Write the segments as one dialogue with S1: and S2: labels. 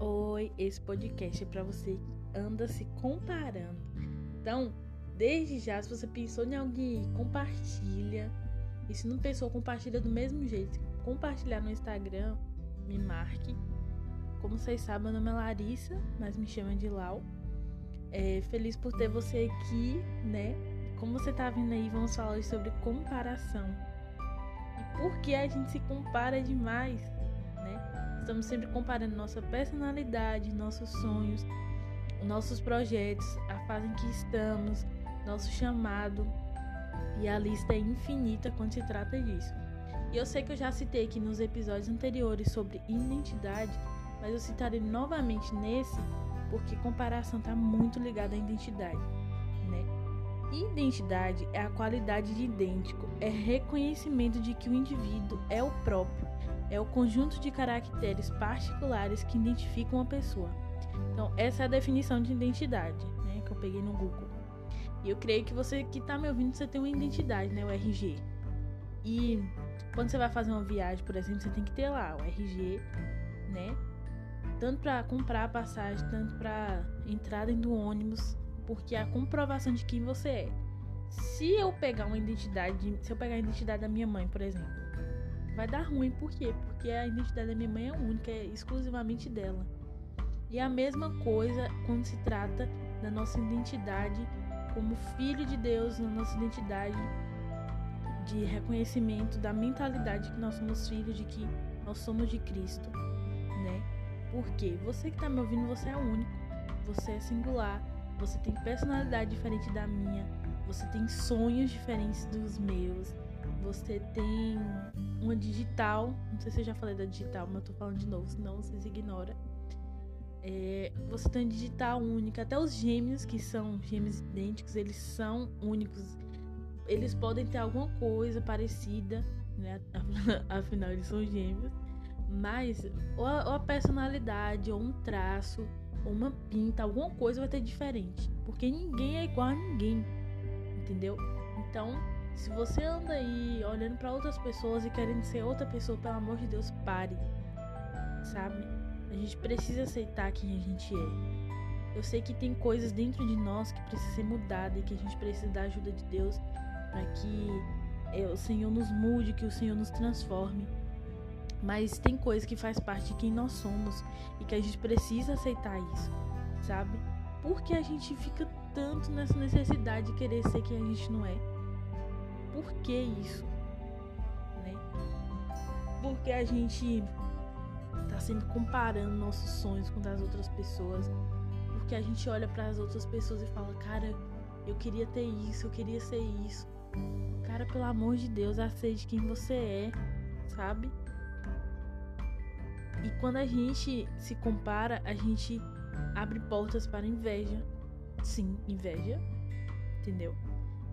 S1: Oi, esse podcast é para você que anda se comparando. Então, desde já, se você pensou em alguém, compartilha. E se não pensou, compartilha do mesmo jeito. Compartilhar no Instagram, me marque. Como vocês sabem, meu nome é Larissa, mas me chama de Lau. É, feliz por ter você aqui, né? Como você tá vindo aí, vamos falar hoje sobre comparação. E por que a gente se compara demais, né? Estamos sempre comparando nossa personalidade, nossos sonhos, nossos projetos, a fase em que estamos, nosso chamado. E a lista é infinita quando se trata disso. E eu sei que eu já citei aqui nos episódios anteriores sobre identidade, mas eu citarei novamente nesse porque comparação está muito ligada à identidade? Identidade é a qualidade de idêntico, é reconhecimento de que o indivíduo é o próprio, é o conjunto de caracteres particulares que identificam uma pessoa. Então, essa é a definição de identidade, né, que eu peguei no Google. E eu creio que você que está me ouvindo, você tem uma identidade, né, o RG. E quando você vai fazer uma viagem, por exemplo, você tem que ter lá o RG, né? tanto para comprar a passagem, tanto para entrar dentro do ônibus, porque é a comprovação de quem você é. Se eu pegar uma identidade, se eu pegar a identidade da minha mãe, por exemplo, vai dar ruim, por quê? Porque a identidade da minha mãe é única, é exclusivamente dela. E a mesma coisa quando se trata da nossa identidade como filho de Deus, na nossa identidade de reconhecimento da mentalidade que nós somos filhos, de que nós somos de Cristo, né? Porque você que está me ouvindo, você é único, você é singular, você tem personalidade diferente da minha, você tem sonhos diferentes dos meus, você tem uma digital, não sei se eu já falei da digital, mas eu tô falando de novo, senão vocês ignoram. É, você tem uma digital única, até os gêmeos, que são gêmeos idênticos, eles são únicos. Eles podem ter alguma coisa parecida, né? Afinal, eles são gêmeos mas ou a, ou a personalidade, ou um traço, ou uma pinta, alguma coisa vai ter diferente. Porque ninguém é igual a ninguém. Entendeu? Então, se você anda aí olhando para outras pessoas e querendo ser outra pessoa, pelo amor de Deus, pare. Sabe? A gente precisa aceitar quem a gente é. Eu sei que tem coisas dentro de nós que precisam ser mudadas e que a gente precisa da ajuda de Deus para que é, o Senhor nos mude, que o Senhor nos transforme. Mas tem coisa que faz parte de quem nós somos e que a gente precisa aceitar isso, sabe? Porque a gente fica tanto nessa necessidade de querer ser quem a gente não é. Por que isso? Né? Porque a gente tá sempre comparando nossos sonhos com das outras pessoas. Porque a gente olha para as outras pessoas e fala, cara, eu queria ter isso, eu queria ser isso. Cara, pelo amor de Deus, aceite quem você é, sabe? E quando a gente se compara, a gente abre portas para inveja. Sim, inveja. Entendeu?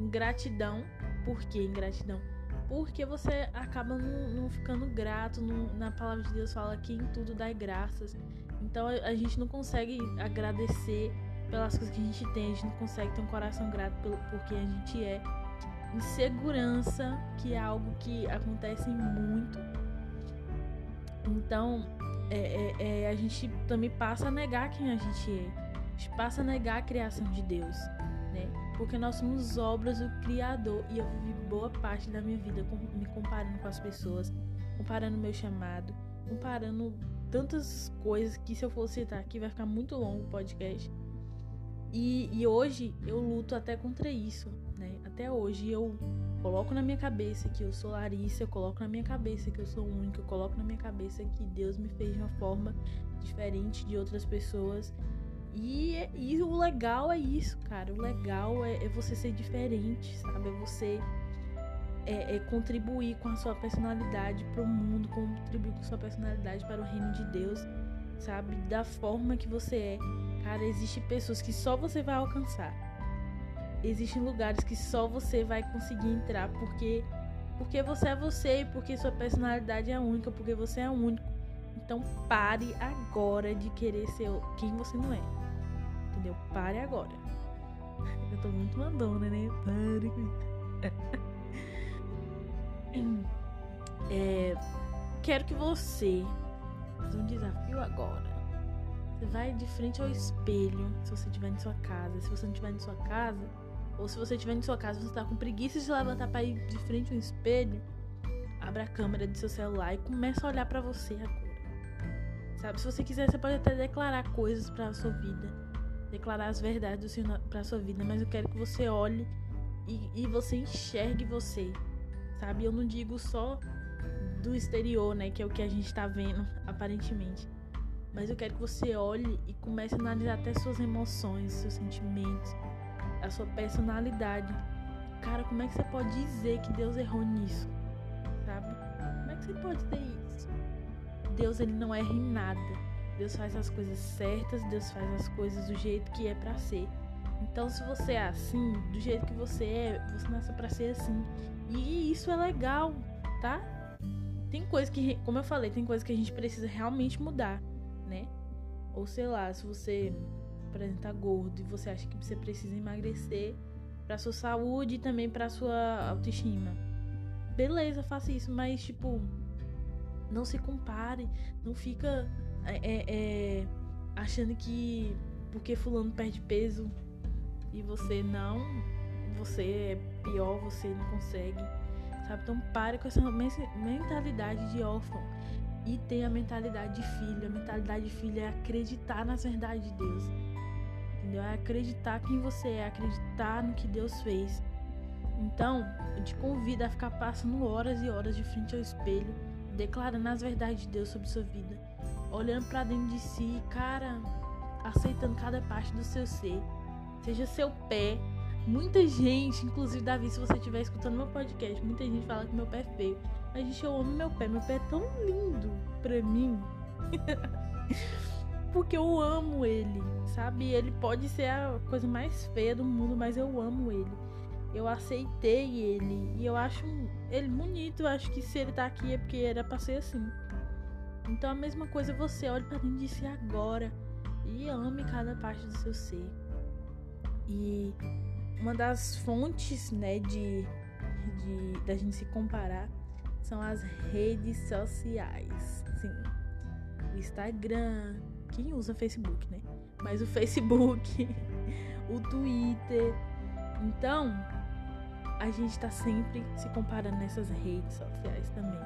S1: Ingratidão. Por que ingratidão? Porque você acaba não, não ficando grato. Não, na palavra de Deus fala que em tudo dá graças. Então a, gente não consegue agradecer pelas coisas que a gente tem. A gente não consegue ter um coração grato por quem a gente é. Insegurança, que é algo que acontece muito então, é, é, é, a gente também passa a negar quem a gente é. A gente passa a negar a criação de Deus, né? Porque nós somos obras do Criador e eu vivi boa parte da minha vida me comparando com as pessoas, comparando meu chamado, comparando tantas coisas que se eu for citar aqui vai ficar muito longo o podcast. E, e hoje eu luto até contra isso, né? Até hoje eu coloco na minha cabeça que eu sou Larissa, eu coloco na minha cabeça que eu sou única, eu coloco na minha cabeça que Deus me fez de uma forma diferente de outras pessoas. E, e o legal é isso, cara. O legal é, é você ser diferente, sabe? É você é, é contribuir com a sua personalidade para o mundo, contribuir com a sua personalidade para o reino de Deus, sabe? Da forma que você é. Cara, existem pessoas que só você vai alcançar existem lugares que só você vai conseguir entrar porque porque você é você e porque sua personalidade é única, porque você é único. Então pare agora de querer ser quem você não é. Entendeu? Pare agora. Eu tô muito mandona, né? Pare é, quero que você faça um desafio agora. Você vai de frente ao espelho, se você estiver em sua casa. Se você não estiver em sua casa, ou se você estiver em sua casa, você está com preguiça de levantar para ir de frente ao espelho, abra a câmera do seu celular e começa a olhar para você agora. Sabe, se você quiser, você pode até declarar coisas para sua vida, declarar as verdades do Senhor para sua vida, mas eu quero que você olhe e, e você enxergue você, sabe? Eu não digo só do exterior, né, que é o que a gente tá vendo aparentemente, mas eu quero que você olhe e comece a analisar até suas emoções, seus sentimentos, sua personalidade. Cara, como é que você pode dizer que Deus errou nisso? Sabe? Como é que você pode dizer isso? Deus ele não erra em nada. Deus faz as coisas certas, Deus faz as coisas do jeito que é para ser. Então, se você é assim, do jeito que você é, você nasceu para ser assim. E isso é legal, tá? Tem coisa que, como eu falei, tem coisa que a gente precisa realmente mudar, né? Ou sei lá, se você, por exemplo, tá gordo e você acha que você precisa emagrecer para sua saúde e também para sua autoestima. Beleza, faça isso, mas tipo, não se compare, não fica é, é, é, achando que porque fulano perde peso e você não, você é pior, você não consegue, sabe? Então pare com essa mentalidade de órfão e tenha a mentalidade de filho. A mentalidade de filho é acreditar nas verdades de Deus, entendeu? É acreditar quem você é, acreditar no que Deus fez. Então, eu te convido a ficar passando horas e horas de frente ao espelho declarando as verdades de Deus sobre sua vida, olhando para dentro de si, cara, aceitando cada parte do seu ser, seja seu pé. Muita gente, inclusive Davi, se você estiver escutando meu podcast, muita gente fala que meu pé é feio. Mas gente, eu amo meu pé, meu pé é tão lindo pra mim. Porque eu amo ele, sabe? Ele pode ser a coisa mais feia do mundo, mas eu amo ele eu aceitei ele e eu acho ele bonito. Eu acho que se ele tá aqui é porque era pra ser assim. Então a mesma coisa você olhe para dentro de si agora e ame cada parte do seu ser. E uma das fontes, né, de, de da gente se comparar são as redes sociais. Sim. Instagram, quem usa Facebook, né? Mas o Facebook, o Twitter. Então, a gente está sempre se comparando nessas redes sociais também.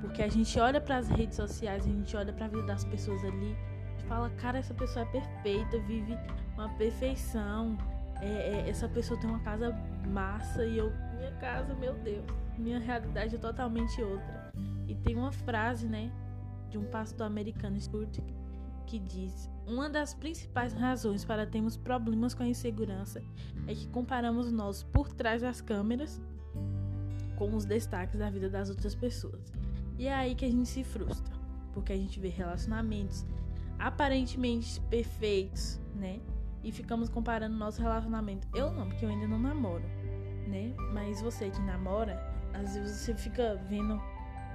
S1: Porque a gente olha para as redes sociais, a gente olha para a vida das pessoas ali e fala: cara, essa pessoa é perfeita, vive uma perfeição. É, é, essa pessoa tem uma casa massa e eu, minha casa, meu Deus, minha realidade é totalmente outra. E tem uma frase, né, de um pastor americano, Stuart, que diz: Uma das principais razões para termos problemas com a insegurança é que comparamos nós por trás das câmeras com os destaques da vida das outras pessoas. E é aí que a gente se frustra, porque a gente vê relacionamentos aparentemente perfeitos, né? E ficamos comparando nosso relacionamento. Eu não, porque eu ainda não namoro, né? Mas você que namora, às vezes você fica vendo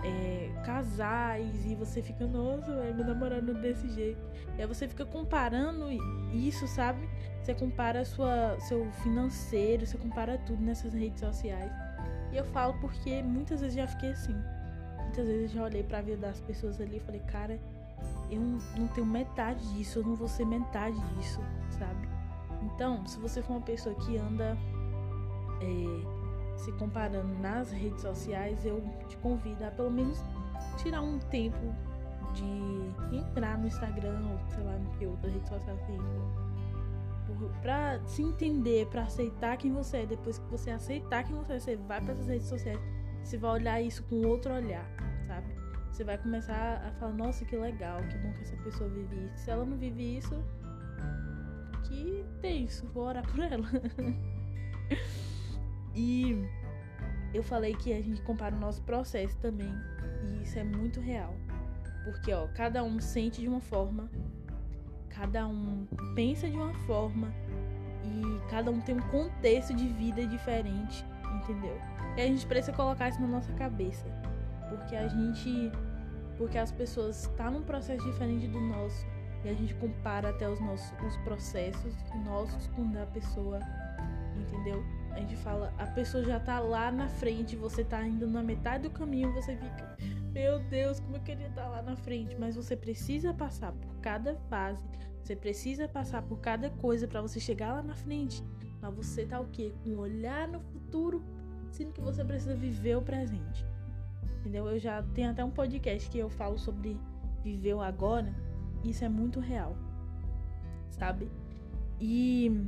S1: é, casais e você fica, nossa, é meu namorado desse jeito. E aí você fica comparando isso, sabe? Você compara sua, seu financeiro, você compara tudo nessas redes sociais. E eu falo porque muitas vezes já fiquei assim. Muitas vezes já olhei pra vida das pessoas ali e falei, cara, eu não tenho metade disso, eu não vou ser metade disso, sabe? Então, se você for uma pessoa que anda. É, se comparando nas redes sociais, eu te convido a pelo menos tirar um tempo de entrar no Instagram ou sei lá no que outra rede social você Pra se entender, pra aceitar quem você é. Depois que você aceitar quem você é, você vai para as redes sociais. Você vai olhar isso com outro olhar, sabe? Você vai começar a falar, nossa, que legal, que bom que essa pessoa vive isso. Se ela não vive isso, que tem isso, vou orar por ela. E eu falei que a gente compara o nosso processo também. E isso é muito real. Porque, ó, cada um sente de uma forma, cada um pensa de uma forma e cada um tem um contexto de vida diferente, entendeu? E a gente precisa colocar isso na nossa cabeça. Porque a gente. Porque as pessoas estão tá num processo diferente do nosso. E a gente compara até os nossos os processos nossos com da pessoa, entendeu? A gente fala, a pessoa já tá lá na frente, você tá indo na metade do caminho, você fica, Meu Deus, como eu queria estar lá na frente. Mas você precisa passar por cada fase. Você precisa passar por cada coisa para você chegar lá na frente. Mas você tá o quê? Com um olhar no futuro, sendo que você precisa viver o presente. Entendeu? Eu já tenho até um podcast que eu falo sobre viver o agora. Isso é muito real. Sabe? E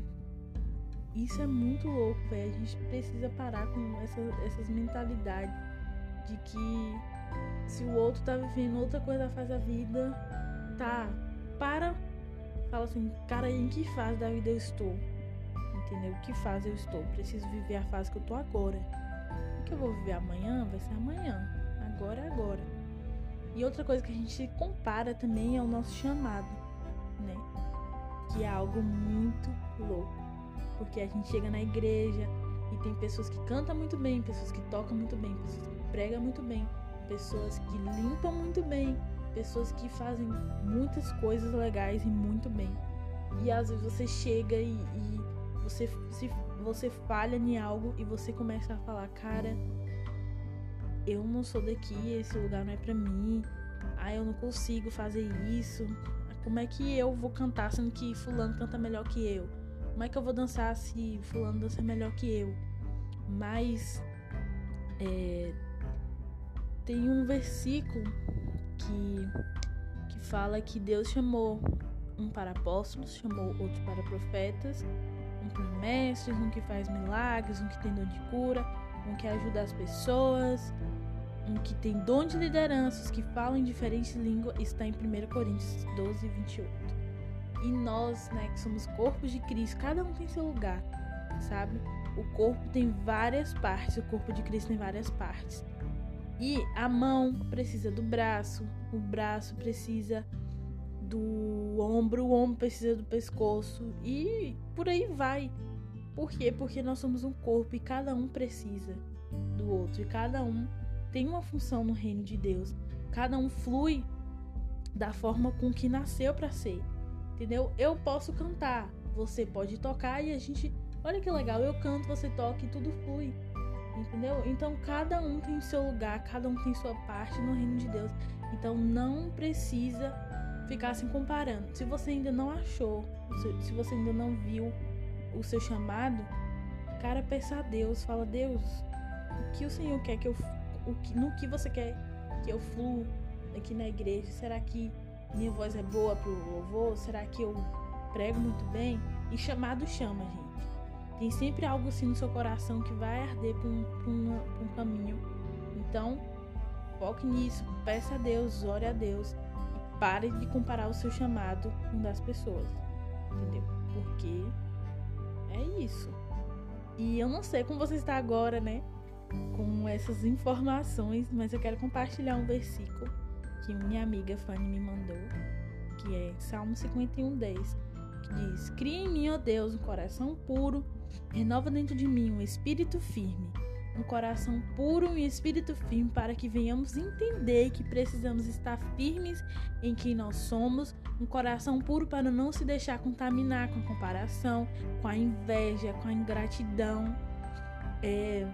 S1: isso é muito louco, velho. A gente precisa parar com essa, essas mentalidades de que se o outro tá vivendo outra coisa faz a vida, tá, para, fala assim, cara, em que fase da vida eu estou? Entendeu? Que fase eu estou? Preciso viver a fase que eu tô agora. O que eu vou viver amanhã vai ser amanhã. Agora é agora. E outra coisa que a gente compara também é o nosso chamado, né? Que é algo muito louco. Porque a gente chega na igreja e tem pessoas que cantam muito bem, pessoas que tocam muito bem, pessoas que pregam muito bem, pessoas que limpam muito bem, pessoas que fazem muitas coisas legais e muito bem. E às vezes você chega e, e você, se, você falha em algo e você começa a falar, cara, eu não sou daqui, esse lugar não é pra mim, ah, eu não consigo fazer isso. Como é que eu vou cantar sendo que fulano canta melhor que eu? Como é que eu vou dançar se fulano dança melhor que eu? Mas é, tem um versículo que, que fala que Deus chamou um para apóstolos, chamou outro para profetas, um para mestres, um que faz milagres, um que tem dom de cura, um que ajuda as pessoas, um que tem dom de liderança, os que falam em diferentes línguas, está em 1 Coríntios 12, 28. E nós, né, que somos corpos de Cristo, cada um tem seu lugar, sabe? O corpo tem várias partes, o corpo de Cristo tem várias partes. E a mão precisa do braço, o braço precisa do ombro, o ombro precisa do pescoço e por aí vai. Por quê? Porque nós somos um corpo e cada um precisa do outro e cada um tem uma função no reino de Deus. Cada um flui da forma com que nasceu para ser. Entendeu? Eu posso cantar, você pode tocar e a gente, olha que legal, eu canto, você toca e tudo flui. Entendeu? Então cada um tem seu lugar, cada um tem sua parte no reino de Deus. Então não precisa ficar se comparando. Se você ainda não achou, se você ainda não viu o seu chamado, cara, peça a Deus, fala: "Deus, o que o Senhor quer que eu o que, no que você quer que eu fluo aqui na igreja? Será que minha voz é boa pro louvor? Será que eu prego muito bem?" E chamado chama, gente. Tem sempre algo assim no seu coração que vai arder para um, um, um caminho. Então, foque nisso, peça a Deus, ore a Deus e pare de comparar o seu chamado com das pessoas. Entendeu? Porque é isso. E eu não sei como você está agora, né? Com essas informações, mas eu quero compartilhar um versículo que minha amiga Fanny me mandou, que é Salmo 51, 10, que diz: Cria em mim, ó Deus, um coração puro Renova dentro de mim um espírito firme, um coração puro e um espírito firme para que venhamos entender que precisamos estar firmes em quem nós somos, um coração puro para não se deixar contaminar com a comparação, com a inveja, com a ingratidão. É...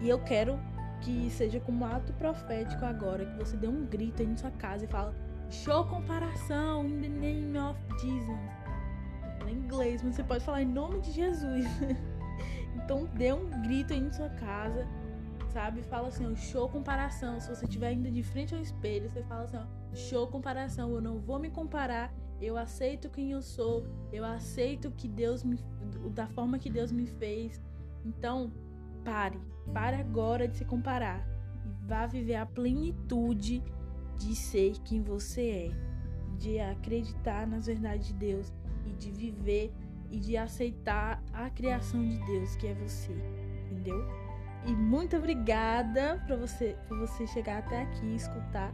S1: E eu quero que seja como ato profético agora, que você dê um grito aí na sua casa e fala: Show comparação in the name of Jesus fala inglês, mas você pode falar em nome de Jesus. então dê um grito aí em sua casa, sabe? Fala assim, show comparação. Se você estiver indo de frente ao espelho, você fala assim, show comparação. Eu não vou me comparar. Eu aceito quem eu sou. Eu aceito que Deus me da forma que Deus me fez. Então, pare. Pare agora de se comparar e vá viver a plenitude de ser quem você é, de acreditar nas verdades de Deus e de viver e de aceitar a criação de Deus, que é você, entendeu? E muito obrigada por você, por você chegar até aqui e escutar.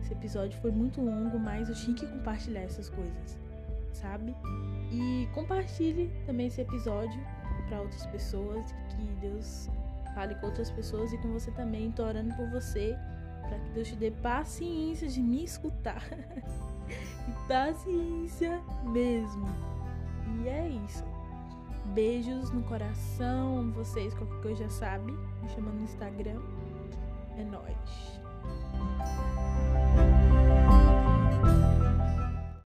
S1: Esse episódio foi muito longo, mas eu tinha que compartilhar essas coisas, sabe? E compartilhe também esse episódio para outras pessoas, que Deus fale com outras pessoas e com você também. Tô orando por você, para que Deus te dê paciência de me escutar. e paciência mesmo. E é isso. Beijos no coração. Vocês, qualquer coisa já sabe. Me chamando no Instagram. É nóis.